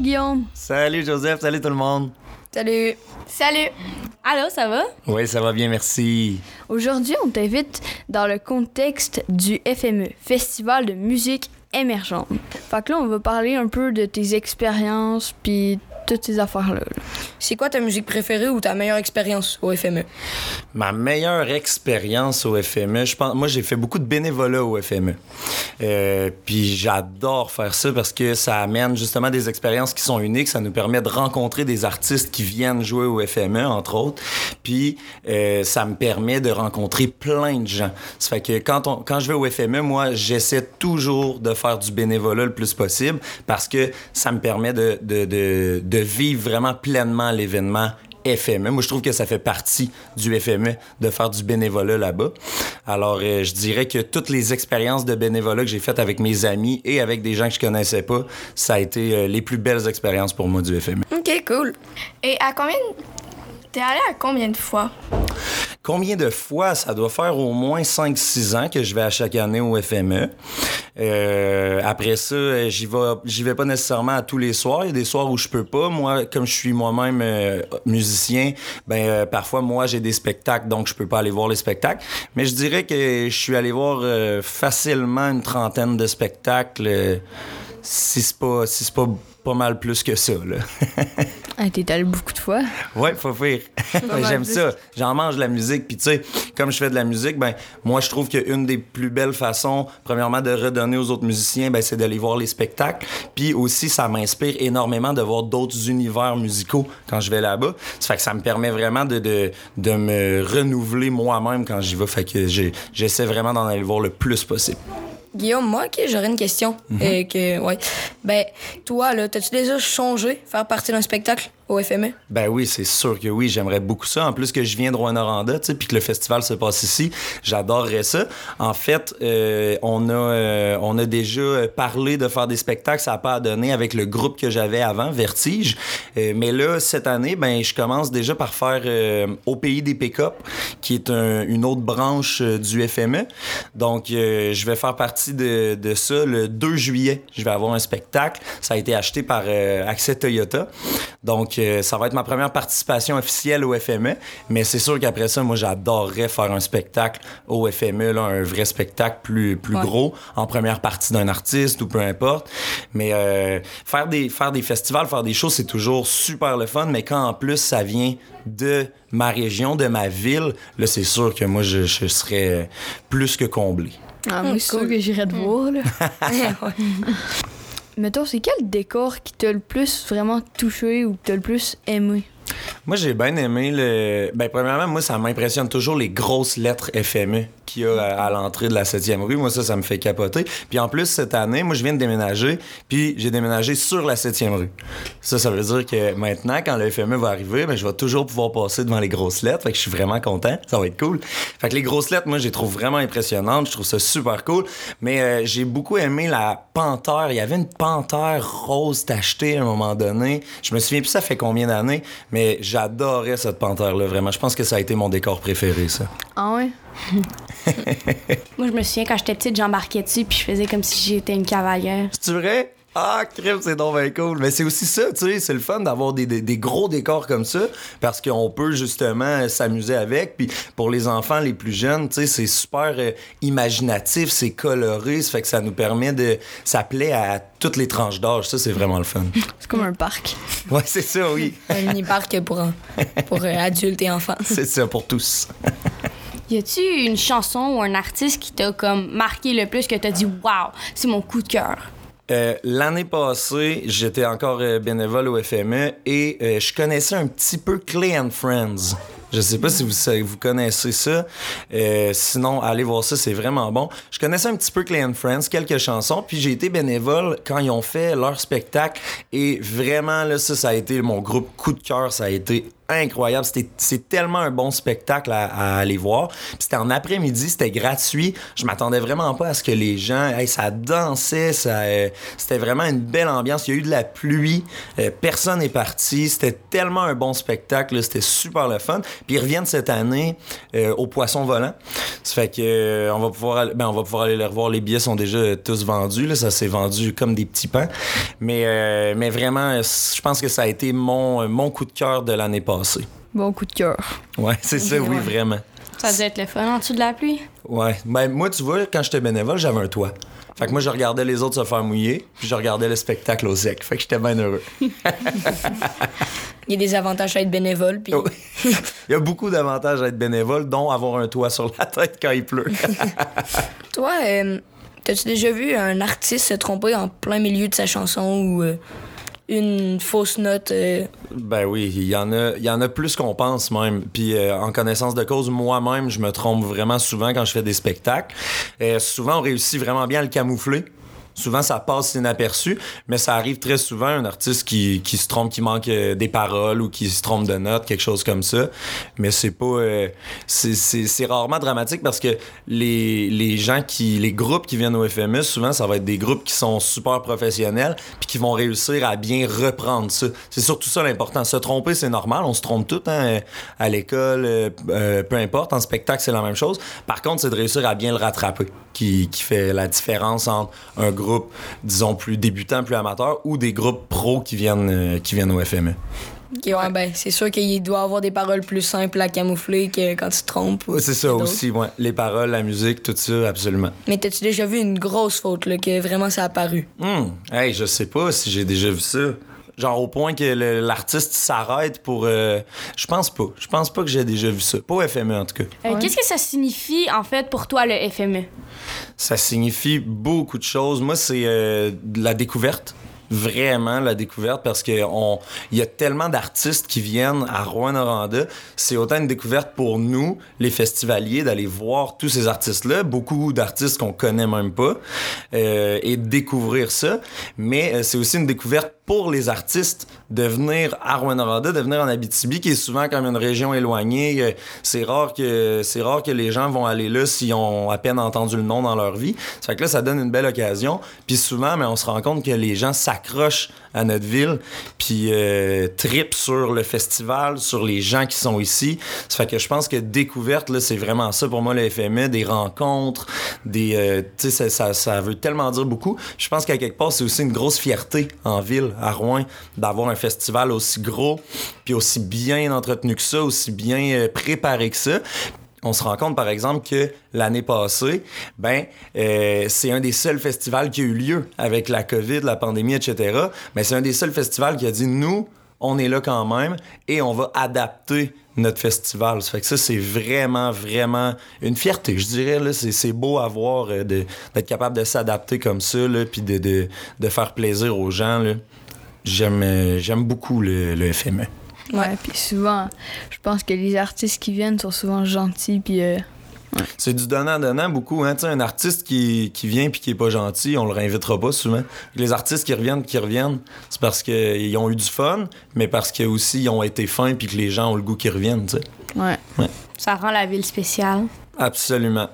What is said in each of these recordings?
Guillaume. Salut Joseph, salut tout le monde. Salut. Salut. Allô, ça va? Oui, ça va bien, merci. Aujourd'hui, on t'invite dans le contexte du FME, Festival de musique émergente. Fait que là, on va parler un peu de tes expériences puis toutes ces affaires-là. là. C'est quoi ta musique préférée ou ta meilleure expérience au FME? Ma meilleure expérience au FME, je pense, moi j'ai fait beaucoup de bénévolat au FME. Euh, puis j'adore faire ça parce que ça amène justement des expériences qui sont uniques. Ça nous permet de rencontrer des artistes qui viennent jouer au FME, entre autres. Puis euh, ça me permet de rencontrer plein de gens. Ça fait que quand, on, quand je vais au FME, moi j'essaie toujours de faire du bénévolat le plus possible parce que ça me permet de, de, de, de vivre vraiment pleinement l'événement FME. Moi, je trouve que ça fait partie du FME de faire du bénévolat là-bas. Alors, euh, je dirais que toutes les expériences de bénévolat que j'ai faites avec mes amis et avec des gens que je connaissais pas, ça a été euh, les plus belles expériences pour moi du FME. Ok, cool. Et à combien. T'es allé à combien de fois? Combien de fois? Ça doit faire au moins 5-6 ans que je vais à chaque année au FME. Euh, après ça, j'y vais, j'y vais pas nécessairement à tous les soirs. Il y a des soirs où je peux pas. Moi, comme je suis moi-même euh, musicien, ben euh, parfois moi j'ai des spectacles, donc je peux pas aller voir les spectacles. Mais je dirais que je suis allé voir euh, facilement une trentaine de spectacles. euh, si c'est pas, si c'est pas pas mal plus que ça, là. Ah, t'es allé beaucoup de fois. Ouais, faut faire. J'aime ça. J'en mange de la musique. Puis, tu sais, comme je fais de la musique, ben, moi, je trouve qu'une des plus belles façons, premièrement, de redonner aux autres musiciens, ben, c'est d'aller voir les spectacles. Puis aussi, ça m'inspire énormément de voir d'autres univers musicaux quand je vais là-bas. Ça fait que ça me permet vraiment de, de, de me renouveler moi-même quand j'y vais. Fait que j'essaie vraiment d'en aller voir le plus possible. Guillaume, moi, ok, j'aurais une question. Euh, que, ouais. Ben, toi, là, t'as-tu déjà changé faire partie d'un spectacle? Au FME? Ben oui, c'est sûr que oui, j'aimerais beaucoup ça. En plus que je viens de Rwanda, tu sais, puis que le festival se passe ici, j'adorerais ça. En fait, euh, on a euh, on a déjà parlé de faire des spectacles, ça n'a pas à donner avec le groupe que j'avais avant, Vertige. Euh, mais là, cette année, ben je commence déjà par faire euh, au pays des pick-up, qui est un- une autre branche euh, du FME. Donc, euh, je vais faire partie de, de ça le 2 juillet. Je vais avoir un spectacle. Ça a été acheté par Accès Toyota. Donc, euh, ça va être ma première participation officielle au FME. Mais c'est sûr qu'après ça, moi, j'adorerais faire un spectacle au FME, là, un vrai spectacle plus, plus Ouais. gros, en première partie d'un artiste ou peu importe. Mais euh, faire, des, faire des festivals, faire des shows, c'est toujours super le fun. Mais quand en plus, ça vient de ma région, de ma ville, là, c'est sûr que moi, je, je serais euh, plus que comblé. Ah, moi, Hum, c'est sûr que j'irais te voir, là. Mettons, c'est quel décor qui t'a le plus vraiment touché ou que t'as le plus aimé? Moi, j'ai bien aimé le. Ben, premièrement, moi, ça m'impressionne toujours les grosses lettres FME qu'il y a à, l'entrée de la 7e rue. Moi, ça, ça me fait capoter. Puis en plus, cette année, moi, je viens de déménager, puis j'ai déménagé sur la 7e rue. Ça, ça veut dire que maintenant, quand le FME va arriver, ben, je vais toujours pouvoir passer devant les grosses lettres. Fait que je suis vraiment content. Ça va être cool. Fait que les grosses lettres, moi, je les trouve vraiment impressionnantes. Je trouve ça super cool. Mais euh, j'ai beaucoup aimé la panthère. Il y avait une panthère rose tachetée à un moment donné. Je me souviens plus ça fait combien d'années, mais j'adorais cette panthère-là, vraiment. Je pense que ça a été mon décor préféré, ça. Ah ouais? Moi, je me souviens quand j'étais petite, j'embarquais dessus puis je faisais comme si j'étais une cavalière. C'est vrai? Ah, crème, c'est donc bien cool. Mais c'est aussi ça, tu sais, c'est le fun d'avoir des, des- des gros décors comme ça parce qu'on peut justement s'amuser avec. Puis pour les enfants les plus jeunes, tu sais, c'est super euh, imaginatif, c'est coloré, ça fait que ça nous permet de. Ça plaît à toutes les tranches d'âge. Ça, c'est vraiment le fun. C'est comme un parc. Ouais, c'est ça, oui. Un mini-parc pour, un- pour euh, adultes et enfants. C'est ça pour tous. Y a-tu une chanson ou un artiste qui t'a comme marqué le plus que t'as dit waouh, c'est mon coup de cœur? Euh, L'année passée, j'étais encore euh, bénévole au FME et euh, je connaissais un petit peu Clay and Friends. Je sais pas si vous, vous connaissez ça. Euh, sinon, allez voir ça, c'est vraiment bon. Je connaissais un petit peu Clay and Friends, quelques chansons, puis j'ai été bénévole quand ils ont fait leur spectacle. Et vraiment, là, ça, ça a été mon groupe coup de cœur. Ça a été incroyable. C'est tellement un bon spectacle à, à aller voir. C'était en après-midi, c'était gratuit. Je m'attendais vraiment pas à ce que les gens, hey, ça dansait, ça, euh, c'était vraiment une belle ambiance. Il y a eu de la pluie, euh, personne n'est parti. C'était tellement un bon spectacle, c'était super le fun. Puis ils reviennent cette année euh, au Poisson Volant. Ça fait que euh, on va pouvoir, aller, ben, on va pouvoir aller les revoir. Les billets sont déjà euh, tous vendus. Là. Ça s'est vendu comme des petits pains. Mais, euh, mais vraiment, je pense que ça a été mon, mon coup de cœur de l'année passée. Bon coup de cœur. Ouais, c'est ça, oui, vraiment. Ça doit être le fun en dessous de la pluie. Ouais. Ben, moi, tu vois, quand j'étais bénévole, j'avais un toit. Fait que moi, je regardais les autres se faire mouiller, puis je regardais le spectacle au sec. Fait que j'étais bien heureux. Il y a des avantages à être bénévole. Puis. Il y a beaucoup d'avantages à être bénévole, dont avoir un toit sur la tête quand il pleut. toi, euh, t'as-tu déjà vu un artiste se tromper en plein milieu de sa chanson ou euh, une fausse note? euh, Ben oui, il y en a, y en a plus qu'on pense même. Puis euh, en connaissance de cause, moi-même, je me trompe vraiment souvent quand je fais des spectacles. Euh, souvent, on réussit vraiment bien à le camoufler. Souvent, ça passe inaperçu, mais ça arrive très souvent un artiste qui, qui se trompe, qui manque euh, des paroles ou qui se trompe de notes, quelque chose comme ça. Mais c'est pas, euh, c'est- rarement dramatique parce que les, les gens qui, les groupes qui viennent au FME, souvent, ça va être des groupes qui sont super professionnels puis qui vont réussir à bien reprendre ça. C'est surtout ça l'important. Se tromper, c'est normal. On se trompe tout hein, à l'école, euh, peu importe. En spectacle, c'est la même chose. Par contre, c'est de réussir à bien le rattraper qui, qui fait la différence entre un groupe, disons, plus débutant, plus amateur ou des groupes pros qui viennent, euh, qui viennent au FME. ok, ouais, ben, c'est sûr qu'il doit avoir des paroles plus simples à camoufler que quand tu te trompes. ou c'est ça aussi, ouais. Les paroles, la musique, tout ça, absolument. Mais t'as-tu déjà vu une grosse faute, là, que vraiment ça a apparu? Hum, hey, je sais pas si j'ai déjà vu ça. Genre au point que l'artiste s'arrête pour. euh, je pense pas. Je pense pas que j'ai déjà vu ça. Pas au FME en tout cas. Euh, Ouais. Qu'est-ce que ça signifie, en fait, pour toi, le? FME? Ça signifie beaucoup de choses. Moi, c'est euh, de la découverte. Vraiment la découverte parce que on il y a tellement d'artistes qui viennent à Rouen-Noranda. C'est autant une découverte pour nous, les festivaliers, d'aller voir tous ces artistes-là, beaucoup d'artistes qu'on connaît même pas, euh, et de découvrir ça. Mais euh, c'est aussi une découverte pour les artistes de venir à Rouen-Noranda, de venir en Abitibi, qui est souvent comme une région éloignée. Euh, C'est rare que c'est rare que les gens vont aller là s'ils ont à peine entendu le nom dans leur vie. Ça fait que là, ça donne une belle occasion. Puis souvent, mais on se rend compte que les gens s'accrochent à notre ville, puis euh, tripent sur le festival, sur les gens qui sont ici. Ça fait que je pense que découverte, là, c'est vraiment ça pour moi, le FME, des rencontres, des... euh, tu sais, ça, ça, ça veut tellement dire beaucoup. Je pense qu'à quelque part, c'est aussi une grosse fierté en ville, à Rouen, d'avoir un festival aussi gros, puis aussi bien entretenu que ça, aussi bien euh, préparé que ça. On se rend compte, par exemple, que l'année passée, ben, euh, c'est un des seuls festivals qui a eu lieu avec la COVID, la pandémie, etc. Mais c'est un des seuls festivals qui a dit, nous, on est là quand même et on va adapter notre festival. Ça fait que ça, c'est vraiment, vraiment une fierté, je dirais. Là, c'est, beau à voir euh, d'être capable de s'adapter comme ça, là, puis de, faire plaisir aux gens. Euh, j'aime beaucoup le FME. Ouais, puis souvent, je pense que les artistes qui viennent sont souvent gentils, puis euh, C'est du donnant-donnant beaucoup. Hein? Tu sais, Un artiste qui, qui vient puis qui est pas gentil, on le réinvitera pas souvent. Les artistes qui reviennent, qui reviennent, c'est parce qu'ils ont eu du fun, mais parce qu'ils aussi ils ont été fins puis que les gens ont le goût qu'ils reviennent. tu sais. ouais. Ça rend la ville spéciale. Absolument.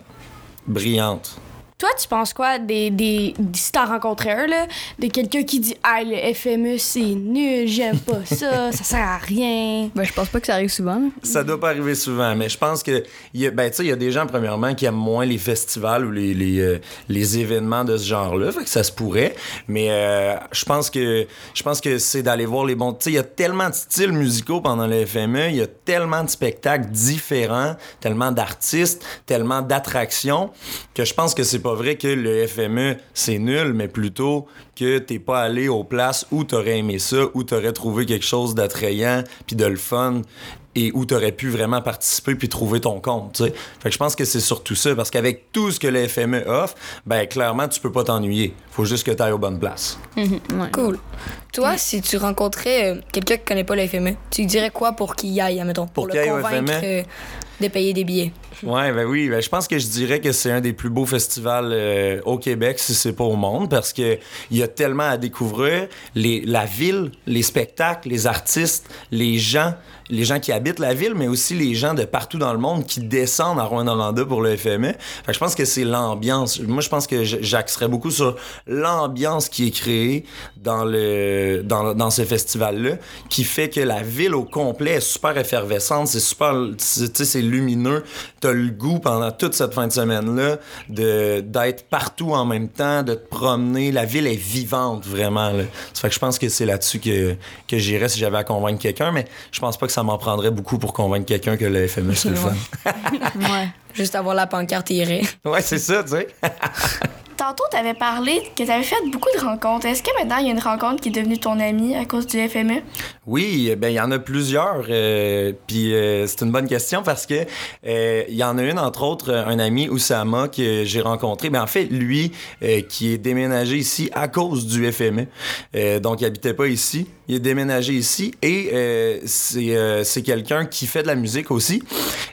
Brillante. Toi, tu penses quoi des. des si t'en rencontré un, là, de quelqu'un qui dit Ah, le FME, c'est nul, j'aime pas ça, ça sert à rien. Ben, je pense pas que ça arrive souvent. là. Ça doit pas arriver souvent, mais je pense que il y a, ben, tu sais, il y a des gens, premièrement, qui aiment moins les festivals ou les, les, euh, les événements de ce genre-là, fait que ça se pourrait. Mais euh, je pense que je pense que c'est d'aller voir les bons. Tu sais, il y a tellement de styles musicaux pendant le FME, il y a tellement de spectacles différents, tellement d'artistes, tellement d'attractions, que je pense que c'est pas vrai que le FME c'est nul, mais plutôt que t'es pas allé aux places où t'aurais aimé ça, où t'aurais trouvé quelque chose d'attrayant, puis de le fun, et où t'aurais pu vraiment participer puis trouver ton compte. tu sais. Fait que je pense que c'est surtout ça, parce qu'avec tout ce que le FME offre, ben clairement tu peux pas t'ennuyer. Faut juste que t'ailles aux bonnes places. Ouais. Cool. Toi, si tu rencontrais euh, quelqu'un qui connaît pas le FME, tu dirais quoi pour qu'il y aille, admettons? Pour le qu'il aille au convaincre FME? euh, payer des billets. Ouais, ben oui, ben je pense que je dirais que c'est un des plus beaux festivals euh, au Québec, si c'est pas au monde, parce que il y a tellement à découvrir. Les, la ville, les spectacles, les artistes, les gens, les gens qui habitent la ville, mais aussi les gens de partout dans le monde qui descendent à Rouen-Noranda pour le FME. Fait je pense que c'est l'ambiance. Moi, je pense que j'axerais beaucoup sur l'ambiance qui est créée dans le dans, dans ce festival-là, qui fait que la ville au complet est super effervescente, c'est super, tu sais, c'est lumineux. T'as le goût pendant toute cette fin de semaine-là de d'être partout en même temps, de te promener. La ville est vivante vraiment. Là. Ça fait que je pense que c'est là-dessus que que j'irais si j'avais à convaincre quelqu'un, mais je pense pas que ça m'en prendrait beaucoup pour convaincre quelqu'un que le FME, c'est le fun. ouais. Juste avoir la pancarte irait. ouais, c'est ça, tu sais. Tantôt, tu avais parlé que tu avais fait beaucoup de rencontres. Est-ce que maintenant, il y a une rencontre qui est devenue ton ami à cause du FME? Oui, ben il y en a plusieurs. Euh, puis euh, c'est une bonne question parce que euh, il y en a une, entre autres, un ami, Oussama, que j'ai rencontré. Ben, en fait, lui, qui est déménagé ici à cause du FME. donc, il habitait pas ici. Il est déménagé ici et c'est quelqu'un qui fait de la musique aussi.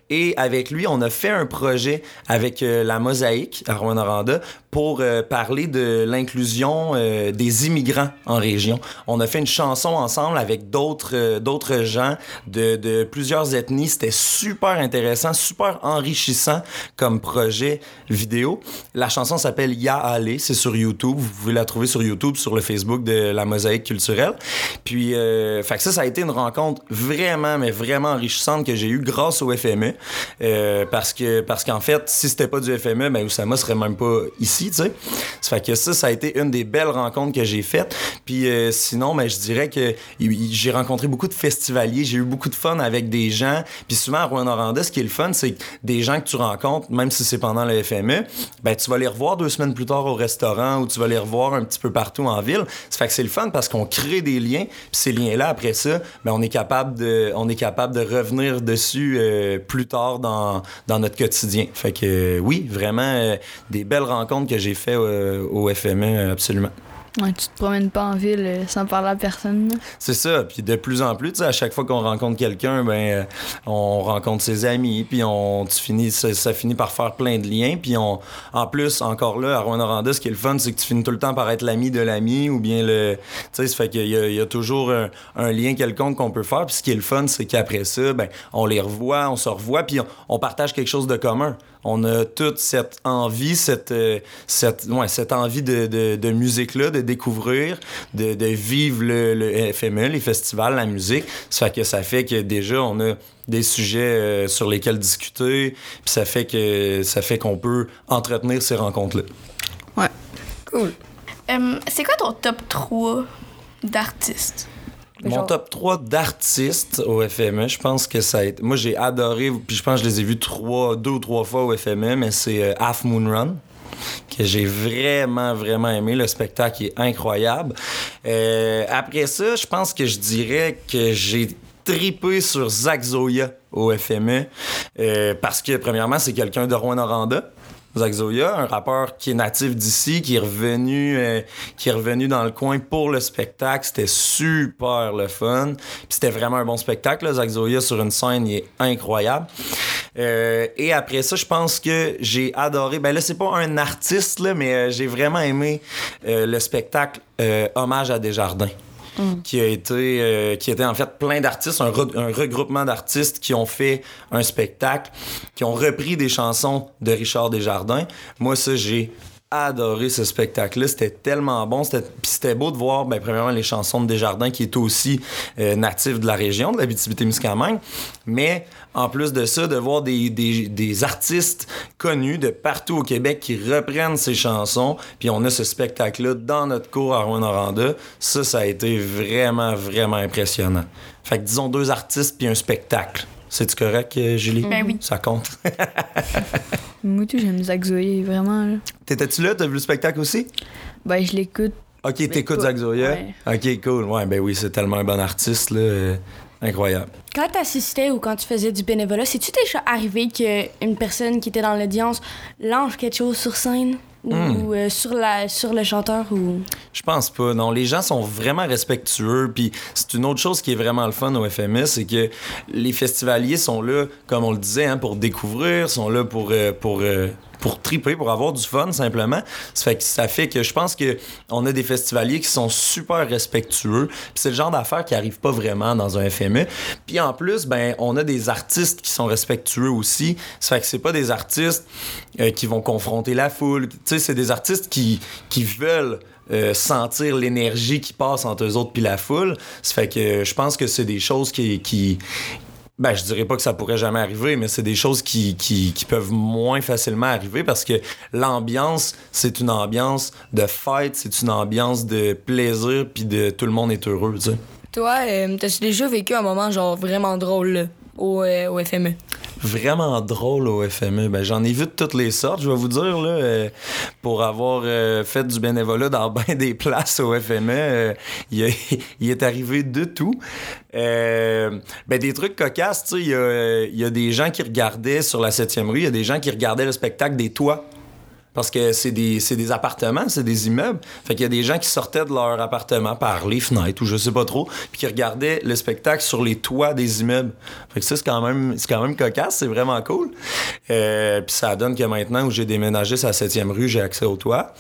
Et avec lui, on a fait un projet avec la Mosaïque à Rouen-Noranda pour euh, parler de l'inclusion euh, des immigrants en région. On a fait une chanson ensemble avec d'autres euh, gens de, plusieurs ethnies. C'était super intéressant, super enrichissant comme projet vidéo. La chanson s'appelle Ya Ale, c'est sur YouTube. Vous pouvez la trouver sur YouTube, sur le Facebook de la Mosaïque culturelle. Puis, ça, ça a été une rencontre vraiment, mais vraiment enrichissante que j'ai eue grâce au FME. parce que parce qu'en fait, si c'était pas du FME, ben Oussama serait même pas ici Ça fait que ça, ça a été une des belles rencontres que j'ai faites. Puis euh, sinon, ben, je dirais que j'ai rencontré beaucoup de festivaliers, j'ai eu beaucoup de fun avec des gens. Puis souvent, à Rouen-Noranda, ce qui est le fun, c'est des gens que tu rencontres, même si c'est pendant le FME, ben, tu vas les revoir deux semaines plus tard au restaurant ou tu vas les revoir un petit peu partout en ville. Ça fait que c'est le fun parce qu'on crée des liens. Puis ces liens-là, après ça, ben, on, est capable de, on est capable de revenir dessus euh, plus tard dans, dans notre quotidien. Fait que oui, vraiment euh, des belles rencontres que j'ai fait euh, au, FME, absolument. Ouais, tu te promènes pas en ville euh, sans parler à personne. C'est ça. Puis de plus en plus, à chaque fois qu'on rencontre quelqu'un, ben, euh, on rencontre ses amis, puis on, tu finis, ça, finit par faire plein de liens. Puis on, en plus, encore là, à Rouen-Noranda, ce qui est le fun, c'est que tu finis tout le temps par être l'ami de l'ami ou bien le. Tu sais, ça fait qu'il y, a toujours un, lien quelconque qu'on peut faire. Puis ce qui est le fun, c'est qu'après ça, ben, on les revoit, on se revoit, puis on partage quelque chose de commun on a toute cette envie, cette, euh, cette, ouais, cette envie de, de, de musique-là, de découvrir, de, de vivre le, le, FME, les festivals, la musique. Ça fait que ça fait que déjà, on a des sujets euh, sur lesquels discuter, puis ça fait que ça fait qu'on peut entretenir ces rencontres-là. Ouais. Cool. Euh, c'est quoi ton top 3 d'artistes? Mon top 3 d'artistes au FME, je pense que ça a été. Moi, j'ai adoré, puis je pense que je les ai vus trois, deux ou trois fois au FME, mais c'est euh, Half Moon Run que j'ai vraiment, vraiment aimé. Le spectacle est incroyable. Euh, après ça, je pense que je dirais que j'ai tripé sur Zach Zoya au FME euh, parce que, premièrement, c'est quelqu'un de Rouen-Noranda. Zach Zoya, un rappeur qui est natif d'ici, qui est revenu, euh, qui est revenu dans le coin pour le spectacle. C'était super le fun. Puis c'était vraiment un bon spectacle. Là. Zach Zoya sur une scène, il est incroyable. Euh, et après ça, je pense que j'ai adoré. Ben là, c'est pas un artiste là, mais euh, j'ai vraiment aimé le spectacle Hommage à Desjardins. Mm. qui a été euh, qui était en fait plein d'artistes, un, regroupement d'artistes qui ont fait un spectacle, qui ont repris des chansons de Richard Desjardins. Moi, ça, j'ai adoré ce spectacle-là. C'était tellement bon. C'était, c'était beau de voir, ben, premièrement, les chansons de Desjardins, qui est aussi euh, natif de la région, de la Témiscamingue. Mais en plus de ça, de voir des, des, des, artistes connus de partout au Québec qui reprennent ces chansons. Puis on a ce spectacle-là dans notre cours à Rouen-Noranda. Ça, ça a été vraiment, vraiment impressionnant. Fait que disons deux artistes puis un spectacle. C'est-tu correct, euh, Julie? Ben oui. Ça compte? Moi, tout, j'aime Zach Zoé, vraiment. T'étais-tu là? T'as vu le spectacle aussi? Ben, je l'écoute. Ok, t'écoutes Zach Zoya? Ok, cool. Ouais, ben oui, c'est tellement un bon artiste, là. Incroyable. Quand tu assistais ou quand tu faisais du bénévolat, c'est-tu déjà arrivé qu'une personne qui était dans l'audience lance quelque chose sur scène? Ou, hmm. euh, sur, la, sur le chanteur ou je pense pas non les gens sont vraiment respectueux puis c'est une autre chose qui est vraiment le fun au FMS c'est que les festivaliers sont là comme on le disait hein, pour découvrir sont là pour euh, pour euh, pour triper, pour avoir du fun simplement. Ça fait que, ça fait que je pense que on a des festivaliers qui sont super respectueux. C'est le genre d'affaires qui arrive pas vraiment dans un FME. Puis en plus, ben on a des artistes qui sont respectueux aussi. Ça fait que c'est pas des artistes euh, qui vont confronter la foule. Tu sais, c'est des artistes qui, qui veulent euh, sentir l'énergie qui passe entre eux autres puis la foule. Ça fait que je pense que c'est des choses qui, qui ben, je dirais pas que ça pourrait jamais arriver, mais c'est des choses qui, qui, peuvent moins facilement arriver parce que l'ambiance, c'est une ambiance de fête, c'est une ambiance de plaisir, puis de tout le monde est heureux. Toi, euh, t'as-tu déjà vécu un moment genre vraiment drôle au, euh, au FME? Vraiment drôle au FME. Ben, j'en ai vu de toutes les sortes, je vais vous dire, là, euh, pour avoir euh, fait du bénévolat dans bien des places au FME. euh, il, est arrivé de tout. Euh, ben, des trucs cocasses, il y y a des gens qui regardaient sur la 7e rue, il y a des gens qui regardaient le spectacle des toits. Parce que c'est des, des appartements, c'est des immeubles. Fait qu'il y a des gens qui sortaient de leur appartement par les fenêtres ou je sais pas trop, puis qui regardaient le spectacle sur les toits des immeubles. Fait que ça, c'est quand même, c'est quand même cocasse, c'est vraiment cool. Euh, puis ça donne que maintenant, où j'ai déménagé sur la 7e rue, j'ai accès au toit.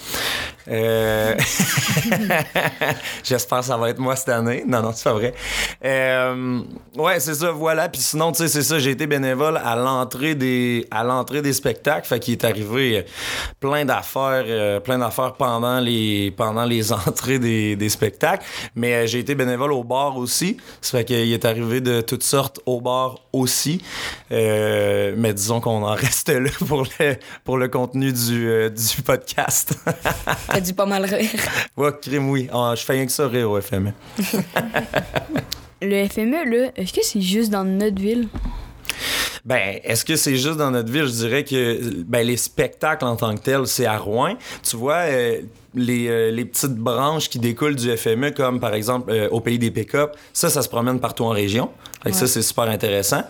Euh, J'espère que ça va être moi cette année. Non, non, c'est pas vrai. Euh, ouais, c'est ça, voilà. Puis sinon, tu sais, c'est ça, j'ai été bénévole à l'entrée des, à l'entrée des spectacles. Fait qu'il est arrivé euh, plein d'affaires, euh, plein d'affaires pendant les, pendant les entrées des, des spectacles. Mais j'ai été bénévole au bar aussi. Ça fait qu'il est arrivé de toutes sortes au bar aussi. Mais disons qu'on en reste là pour le, pour le contenu du, du podcast. T'as dû pas mal rire. ouais, crime, oui. Ah, je fais rien que ça rire au FME. Le FME, là, est-ce que c'est juste dans notre ville? Ben, est-ce que c'est juste dans notre ville? Je dirais que ben, les spectacles en tant que tels, c'est à Rouen. Tu vois, euh, les, euh, les petites branches qui découlent du FME, comme par exemple euh, au pays des pick-up, ça, ça se promène partout en région. Fait que ça, c'est super intéressant.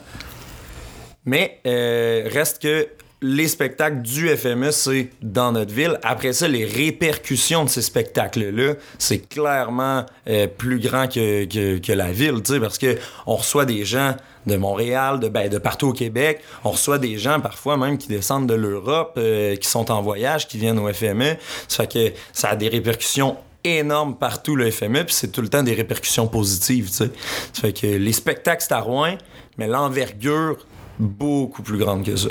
Mais euh, reste que les spectacles du FME, c'est dans notre ville. Après ça, les répercussions de ces spectacles-là, c'est clairement euh, plus grand que, que, la ville, parce que on reçoit des gens de Montréal, de, ben, de partout au Québec. On reçoit des gens parfois même qui descendent de l'Europe, euh, qui sont en voyage, qui viennent au FME. Ça fait que ça a des répercussions énormes partout le FME, puis c'est tout le temps des répercussions positives, tu sais. Ça fait que les spectacles, c'est à Rouen, mais l'envergure, beaucoup plus grande que ça.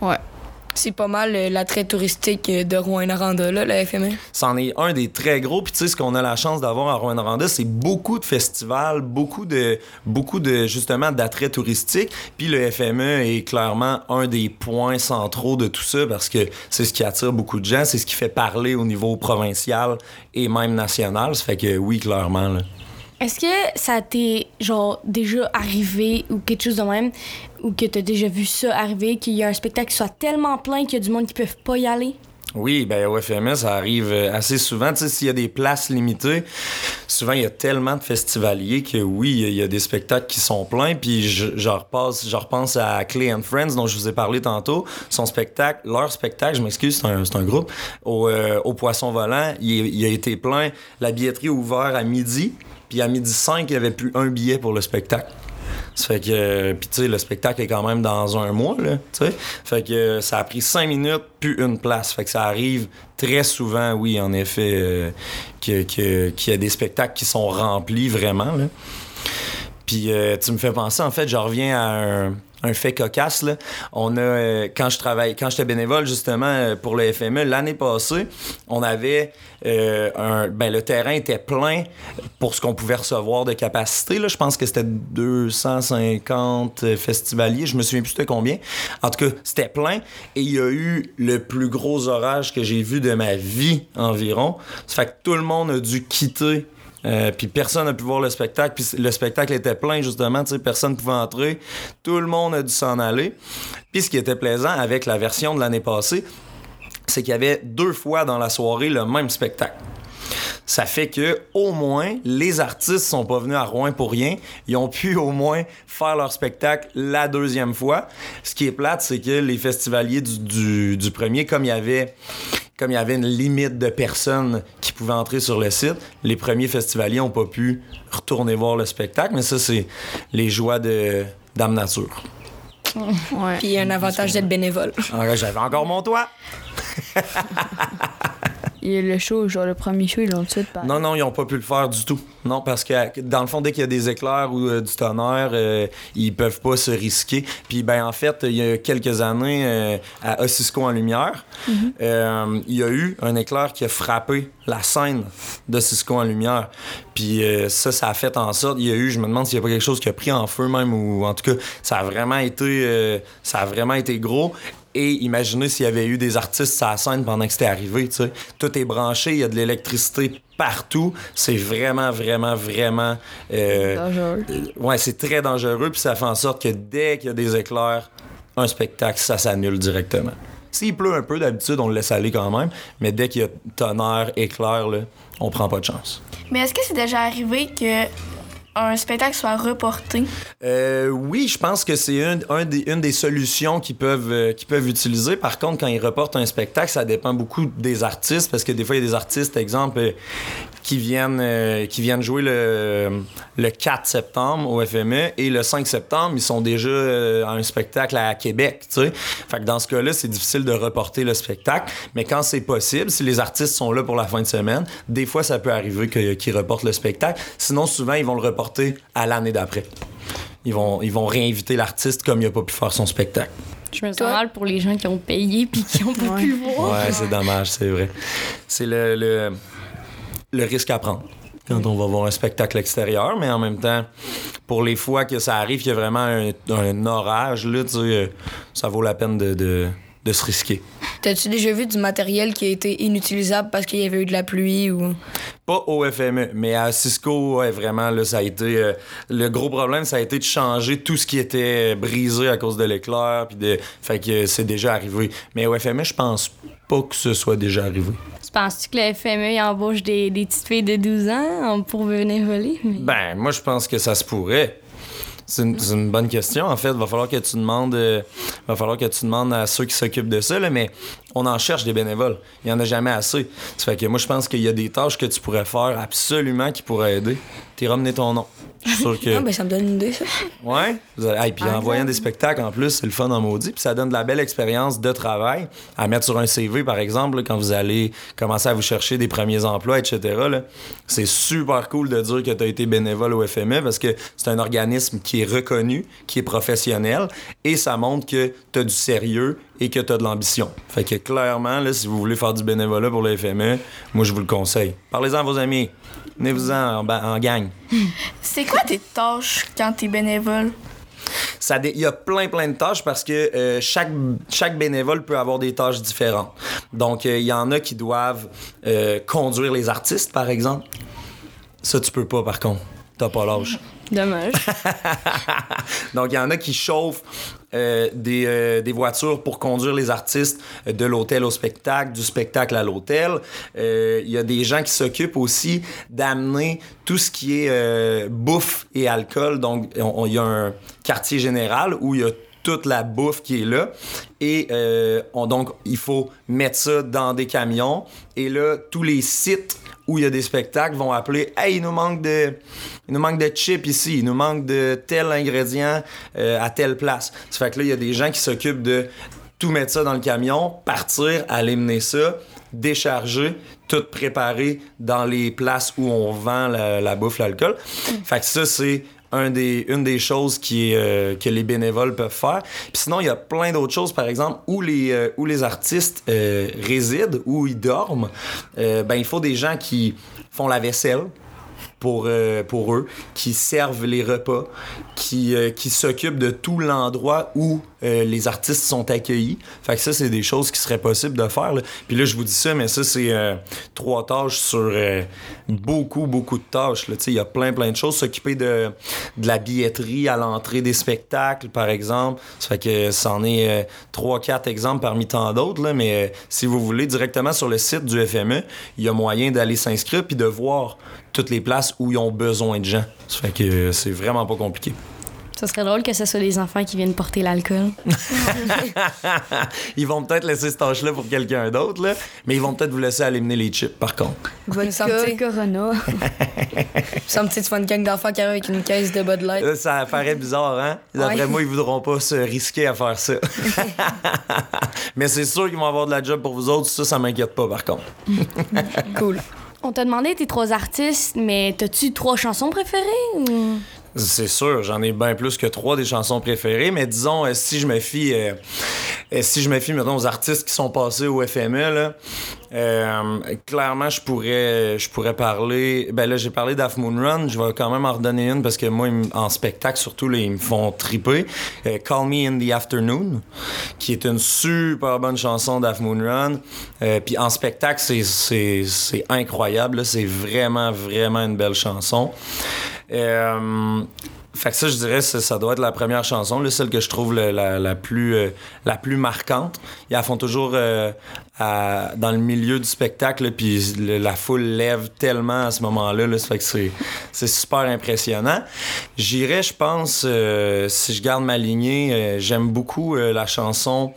Ouais. C'est pas mal euh, l'attrait touristique euh, de Rouen-Noranda, là, le FME. C'en est un des très gros. Puis tu sais, ce qu'on a la chance d'avoir à Rouen-Noranda, c'est beaucoup de festivals, beaucoup de, beaucoup de justement d'attraits touristiques. Puis le FME est clairement un des points centraux de tout ça parce que c'est ce qui attire beaucoup de gens, c'est ce qui fait parler au niveau provincial et même national. Ça fait que oui, clairement. Là. Est-ce que ça t'est genre déjà arrivé ou quelque chose de même ou que t'as déjà vu ça arriver qu'il y a un spectacle qui soit tellement plein qu'il y a du monde qui peuvent pas y aller? Oui, ben au FME, ça arrive euh, assez souvent. Tu sais, s'il y a des places limitées, souvent il y a tellement de festivaliers que oui, il y a- des spectacles qui sont pleins. Puis je, je repense à Clay and Friends dont je vous ai parlé tantôt. Son spectacle, leur spectacle, je m'excuse, c'est un, groupe, au, euh, au Poisson Volant, il, il a été plein. La billetterie a ouvert à midi. Puis à midi 5, il n'y avait plus un billet pour le spectacle. Ça fait que, euh, puis tu sais, le spectacle est quand même dans un mois, là. Fait que euh, ça a pris cinq minutes, plus une place. Fait que ça arrive très souvent, oui, en effet, euh, qu'il y a des spectacles qui sont remplis vraiment, là. Puis tu me fais penser, en fait, je reviens à un, un fait cocasse. On a, euh, quand je travaille, quand j'étais bénévole justement euh, pour le FME, l'année passée, on avait euh, un, ben, le terrain était plein pour ce qu'on pouvait recevoir de capacité. Là. Je pense que c'était 250 euh, festivaliers. Je me souviens plus de combien. En tout cas, c'était plein. Et il y a eu le plus gros orage que j'ai vu de ma vie environ. Ça fait que tout le monde a dû quitter euh, puis personne n'a pu voir le spectacle. Puis le spectacle était plein, justement. Personne ne pouvait entrer. Tout le monde a dû s'en aller. Puis ce qui était plaisant avec la version de l'année passée, c'est qu'il y avait deux fois dans la soirée le même spectacle. Ça fait que au moins les artistes sont pas venus à Rouen pour rien. Ils ont pu au moins faire leur spectacle la deuxième fois. Ce qui est plate, c'est que les festivaliers du, du- du premier, comme il y avait comme il y avait une limite de personnes qui pouvaient entrer sur le site, les premiers festivaliers n'ont pas pu retourner voir le spectacle. Mais ça, c'est les joies de Dame Nature. Ouais. Puis un avantage d'être bénévole. Ah, J'avais encore mon toit. Et le show, genre le premier show, ils l'ont tout de suite pas. Non, non, ils n'ont pas pu le faire du tout. Non, parce que dans le fond, dès qu'il y a des éclairs ou euh, du tonnerre, euh, ils peuvent pas se risquer. Puis, ben, en fait, il y a quelques années, euh, à Ossisco en Lumière, euh, il y a eu un éclair qui a frappé la scène d'Ossisco en Lumière. Puis, ça, ça a fait en sorte, il y a eu, je me demande s'il n'y a pas quelque chose qui a pris en feu même, ou en tout cas, ça a vraiment été, ça a vraiment été gros. Et imaginez s'il y avait eu des artistes à la scène pendant que c'était arrivé, tu sais. Tout est branché, il y a de l'électricité partout. C'est vraiment, vraiment, vraiment... euh, Dangereux. euh, ouais, c'est très dangereux, puis ça fait en sorte que dès qu'il y a des éclairs, un spectacle, ça s'annule directement. S'il pleut un peu, d'habitude, on le laisse aller quand même, mais dès qu'il y a tonnerre, éclair, là, on prend pas de chance. Mais est-ce que c'est déjà arrivé que un spectacle soit reporté? Euh, oui, je pense que c'est une, un des, solutions qu'ils peuvent, euh, peuvent utiliser. Par contre, quand ils reportent un spectacle, ça dépend beaucoup des artistes, parce que des fois, il y a des artistes, exemple, euh, qui viennent, qui viennent jouer le, le 4 septembre au FME et le 5 septembre, ils sont déjà à un spectacle à Québec, tu sais. Fait que dans ce cas-là, c'est difficile de reporter le spectacle, mais quand c'est possible, si les artistes sont là pour la fin de semaine, des fois, ça peut arriver qu'ils reportent le spectacle. Sinon, souvent, ils vont le reporter à l'année d'après. Ils vont, ils vont réinviter l'artiste comme il a pas pu faire son spectacle. Je me sens Toi? mal pour les gens qui ont payé puis qui ont pas Ouais. pu le voir. Ouais, c'est dommage, c'est vrai. C'est le, le, le risque à prendre quand on va voir un spectacle extérieur, mais en même temps, pour les fois que ça arrive, qu'il y a vraiment un, un orage, là, tu sais, euh, ça vaut la peine de, de, de se risquer. T'as-tu déjà vu du matériel qui a été inutilisable parce qu'il y avait eu de la pluie ou? Pas au FME, mais à Cisco, ouais, vraiment, là, ça a été. euh, le gros problème, ça a été de changer tout ce qui était brisé à cause de l'éclair. Puis de, fait que c'est déjà arrivé. Mais au FME, je pense pas que ce soit déjà arrivé. Tu penses-tu que le FME il embauche des, des petites filles de 12 ans pour venir voler? Mais- Ben, moi, je pense que ça se pourrait. C'est une, une bonne question. En fait, va falloir que tu demandes, euh, va falloir que tu demandes à ceux qui s'occupent de ça. Là, mais on en cherche des bénévoles. Il y en a jamais assez. Ça fait que moi, je pense qu'il y a des tâches que tu pourrais faire absolument qui pourraient aider. T'es ramené ton nom. Je suis sûr que. Ah, ben ça me donne une idée, ça. Ouais? Hey, puis en voyant des spectacles en plus, c'est le fun en maudit. Puis ça donne de la belle expérience de travail à mettre sur un CV, par exemple, là, quand vous allez commencer à vous chercher des premiers emplois, etc. C'est super cool de dire que tu as été bénévole au FME parce que c'est un organisme qui est reconnu, qui est professionnel et ça montre que tu as du sérieux et que tu as de l'ambition. Fait que clairement, là, si vous voulez faire du bénévolat pour le FME, moi, je vous le conseille. Parlez-en à vos amis. Venez-vous-en en, gang. C'est quoi tes tâches quand t'es bénévole? Ça dé- Il y a plein, plein de tâches parce que euh, chaque, chaque bénévole peut avoir des tâches différentes. Donc, euh, il y en a qui doivent euh, conduire les artistes, par exemple. Ça, tu peux pas, par contre. T'as pas l'âge. Dommage. Donc, il y en a qui chauffent euh, des, euh, des voitures pour conduire les artistes de l'hôtel au spectacle, du spectacle à l'hôtel. Euh, Il y a des gens qui s'occupent aussi d'amener tout ce qui est bouffe et alcool. Donc, on- on- il y a un quartier général où il y a toute la bouffe qui est là. Et euh, on- donc, il faut mettre ça dans des camions. Et là, tous les sites où il y a des spectacles vont appeler Hey, il nous manque de, il nous manque de chips ici, il nous manque de tel ingrédient euh, à telle place. Ça fait que là, il y a des gens qui s'occupent de tout mettre ça dans le camion, partir, aller mener ça, décharger, tout préparer dans les places où on vend la, la bouffe, l'alcool. Fait que ça, c'est un des, une des choses euh, que les bénévoles peuvent faire. Sinon, il y a plein d'autres choses, par exemple, où les, euh, artistes euh, résident, où ils dorment. Ben, il faut des gens qui font la vaisselle pour, eux, qui servent les repas, qui, qui s'occupent de tout l'endroit où euh, les artistes sont accueillis. Fait ça, c'est des choses qui seraient possibles de faire. Puis là, je vous dis ça, mais ça, c'est euh, trois tâches sur euh, beaucoup, beaucoup de tâches. Il y a plein, plein de choses. S'occuper de, la billetterie à l'entrée des spectacles, par exemple. Ça fait que c'en est euh, trois, quatre exemples parmi tant d'autres. Mais si vous voulez, directement sur le site du FME, il y a moyen d'aller s'inscrire puis de voir toutes les places où ils ont besoin de gens. Ça fait que c'est vraiment pas compliqué. Ça serait drôle que ce soit les enfants qui viennent porter l'alcool. ils vont peut-être laisser ce tâche-là pour quelqu'un d'autre, là, mais ils vont peut-être vous laisser aller mener les chips, par contre. Vodka, santé. Corona. Ça me vois une gang d'enfants qui arrive avec une caisse de Bud Light. Ça paraît bizarre, hein? D'après Ouais. moi, ils voudront pas se risquer à faire ça. mais c'est sûr qu'ils vont avoir de la job pour vous autres. Ça, ça m'inquiète pas, par contre. Cool. On t'a demandé tes trois artistes, mais t'as-tu trois chansons préférées ou... C'est sûr, j'en ai bien plus que trois des chansons préférées, mais disons, euh, si je me fie, euh, euh, si je me fie, mettons, aux artistes qui sont passés au FME, là, euh, clairement, je pourrais, je pourrais parler. Ben là, j'ai parlé d'Half Moon Run. Je vais quand même en redonner une parce que moi, en spectacle, surtout, là, ils me font triper. Euh, Call Me in the Afternoon, qui est une super bonne chanson d'Half Moon Run. Euh, Puis en spectacle, c'est- incroyable. C'est vraiment, vraiment une belle chanson. Euh, fait que ça, je dirais, ça, doit être la première chanson, là, celle que je trouve la, plus, euh, la plus marquante. Ils la font toujours euh, à- dans le milieu du spectacle, puis la foule lève tellement à ce moment-là. Là, ça fait que c'est, c'est super impressionnant. J'irais, je pense, euh, si je garde ma lignée, euh, j'aime beaucoup euh, la chanson.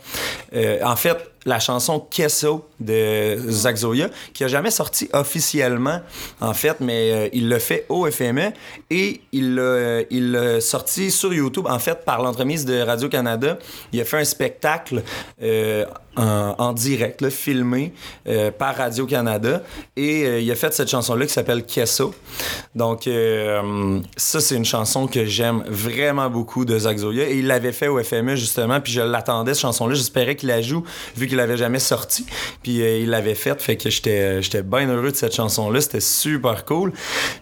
euh, en fait, la chanson Kesso de Zach Zoya, qui a jamais sorti officiellement, en fait, mais euh, il l'a fait au FME et il l'a euh, il sorti sur YouTube, en fait, par l'entremise de Radio-Canada. Il a fait un spectacle euh, en, en direct, filmé euh, par Radio-Canada et euh, il a fait cette chanson-là qui s'appelle Kesso. Donc, euh, ça, c'est une chanson que j'aime vraiment beaucoup de Zach Zoya et il l'avait fait au FME, justement, puis je l'attendais, cette chanson-là. J'espérais qu'il la joue, vu qu'il l'avait jamais sorti. Puis euh, il l'avait faite, fait que j'étais bien heureux de cette chanson-là. C'était super cool.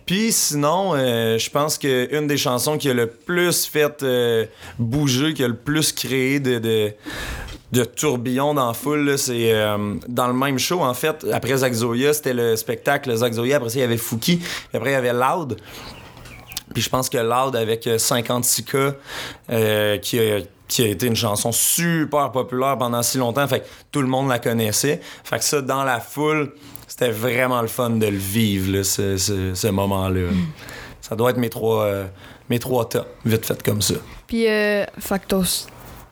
Puis sinon, euh, je pense que une des chansons qui a le plus fait euh, bouger, qui a le plus créé de, de, de tourbillons dans foule, c'est euh, dans le même show, en fait. Après Zach Zoya, c'était le spectacle Zach Zoya. Après ça, il y avait Fouki. Après, il y avait Loud. Puis je pense que Loud avec euh, 56K, euh, qui, a, qui a été une chanson super populaire pendant si longtemps, fait que tout le monde la connaissait. Fait que ça, dans la foule, c'était vraiment le fun de le vivre, là, ce, ce- moment-là. Ça doit être mes trois, euh, mes trois tops, vite fait comme ça. Puis, euh, fait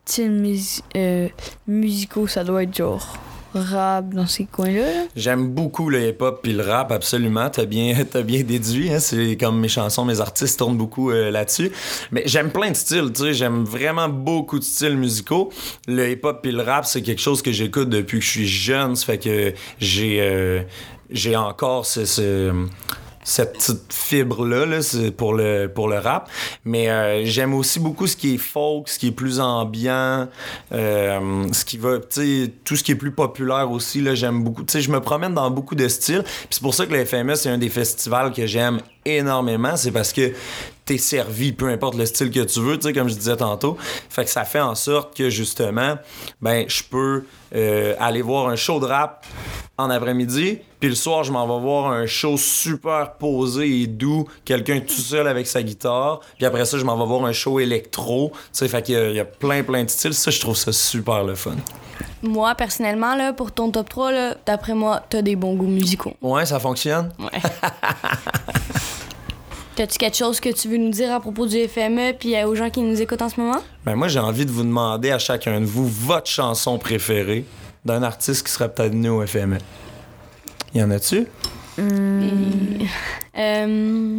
que ton style mus- euh, musicaux, ça doit être genre rap dans ces coins-là. là. J'aime beaucoup le hip-hop puis le rap, absolument. T'as bien, bien déduit. Hein? C'est comme mes chansons, mes artistes tournent beaucoup euh, là-dessus. Mais j'aime plein de styles, tu sais. J'aime vraiment beaucoup de styles musicaux. Le hip-hop puis le rap, c'est quelque chose que j'écoute depuis que je suis jeune. Ça fait que j'ai, euh, encore ce cette petite fibre-là là, c'est pour, le, pour le rap. Mais euh, j'aime aussi beaucoup ce qui est folk, ce qui est plus ambiant, euh, ce qui va, tout ce qui est plus populaire aussi, là, j'aime beaucoup. Je me promène dans beaucoup de styles. C'est pour ça que le FME, c'est un des festivals que j'aime énormément. C'est parce que t'es servi, peu importe le style que tu veux, tu sais, comme je disais tantôt. Fait que ça fait en sorte que, justement, ben, je peux euh, aller voir un show de rap en après-midi, puis le soir, je m'en vais voir un show super posé et doux, quelqu'un tout seul avec sa guitare, puis après ça, je m'en vais voir un show électro, tu sais, fait qu'il y a- il y, a plein, plein de styles. Ça, je trouve ça super le fun. Moi, personnellement, là, pour ton top 3, là, d'après moi, t'as des bons goûts musicaux. Ouais, ça fonctionne? Ouais. T'as-tu quelque chose que tu veux nous dire à propos du FME puis euh, aux gens qui nous écoutent en ce moment? Ben moi, j'ai envie de vous demander à chacun de vous votre chanson préférée d'un artiste qui serait peut-être venu au FME. Y en a-tu? Euh,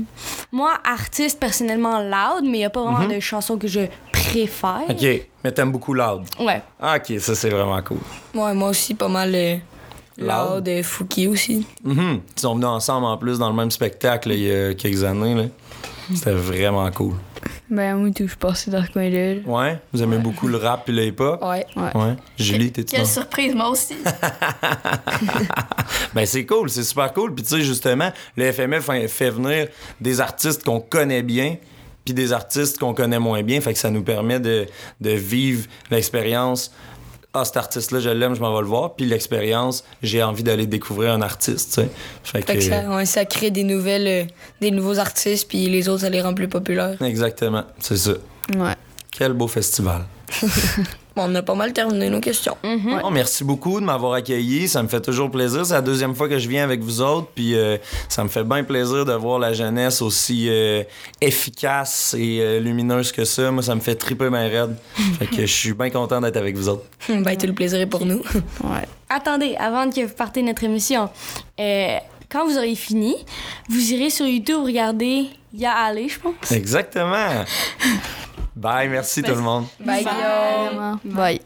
moi, artiste, personnellement, loud, mais il a pas vraiment de chansons que je préfère. OK, mais t'aimes beaucoup Loud. Ouais. Ah, OK, ça, c'est vraiment cool. Ouais, moi aussi, pas mal euh, Loud. Loud et Fouki aussi. Mhm. Ils sont venus ensemble en plus dans le même spectacle là, il y a quelques années. là. C'était vraiment cool. Ben, oui, tout, je passais dans ce coin-là. là. Ouais? Vous aimez beaucoup le rap puis le hip-hop? Ouais. Ouais. Ouais. Julie, t'es-tu Quelle dans- surprise, moi aussi. Ben c'est cool, c'est super cool. Puis tu sais, justement, le FMF fait, fait venir des artistes qu'on connaît bien puis des artistes qu'on connaît moins bien. Fait que ça nous permet de, de vivre l'expérience. Ah, cet artiste-là, je l'aime, je m'en vais le voir. Puis l'expérience, j'ai envie d'aller découvrir un artiste, tu sais. Fait Fait que ça, ouais, ça crée des nouvelles, euh, des nouveaux artistes, puis les autres, ça les rend plus populaires. Exactement, c'est ça. Ouais. Quel beau festival. On a pas mal terminé nos questions. Bon, merci beaucoup de m'avoir accueilli. Ça me fait toujours plaisir. C'est la deuxième fois que je viens avec vous autres. Puis euh, ça me fait bien plaisir de voir la jeunesse aussi euh, efficace et euh, lumineuse que ça. Moi, ça me fait triper ma raide. fait que je suis bien content d'être avec vous autres. ben, tout le plaisir est pour nous. Ouais. Attendez, avant que vous partez notre émission, euh, quand vous aurez fini, vous irez sur YouTube regarder Ya aller, je pense. Exactement. Bye, merci tout le monde. Bye, Guillaume. Vraiment. Bye.